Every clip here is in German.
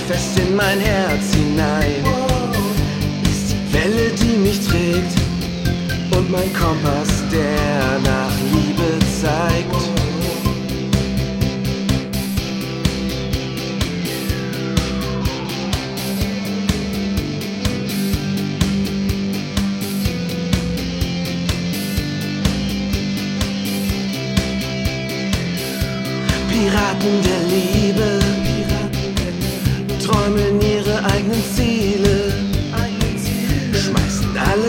mich fest in mein Herz hinein. Ist die Welle, die mich trägt und mein Kompass, der nach Liebe zeigt. Piraten der Liebe.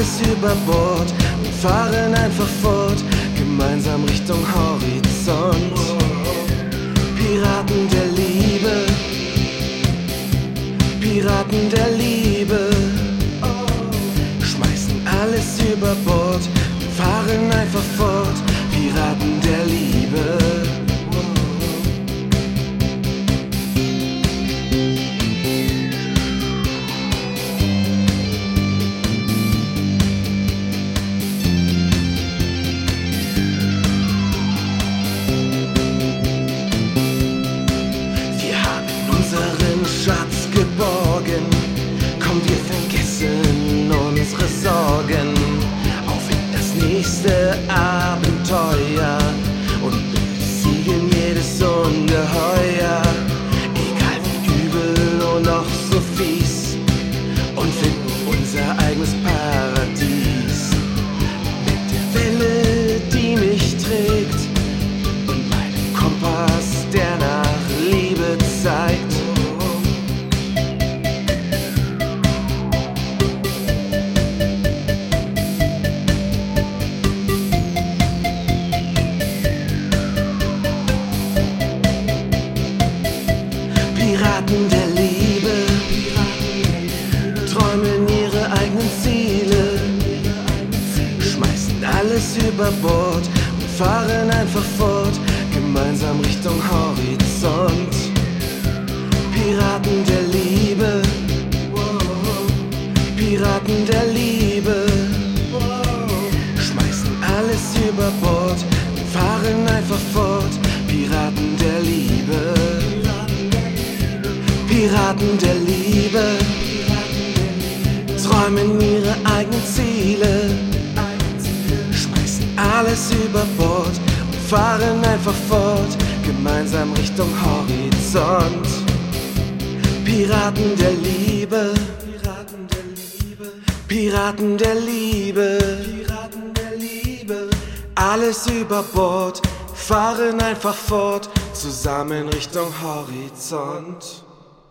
Alles über Bord. Und fahren einfach fort, gemeinsam Richtung Horizont. Piraten der Liebe, Piraten der Liebe, schmeißen alles über Bord. Und fahren einfach fort, Piraten der Liebe. Träumen ihre eigenen Ziele, schmeißen alles über Bord und fahren einfach fort, gemeinsam Richtung Horizont. Piraten der Liebe, Piraten der Liebe, schmeißen alles über Bord und fahren einfach fort, träumen ihre eigenen Ziele, schmeißen alles über Bord und fahren einfach fort, gemeinsam Richtung Horizont. Piraten der Liebe, Piraten der Liebe, Piraten der Liebe, Piraten der Liebe, alles über Bord, fahren einfach fort, zusammen Richtung Horizont.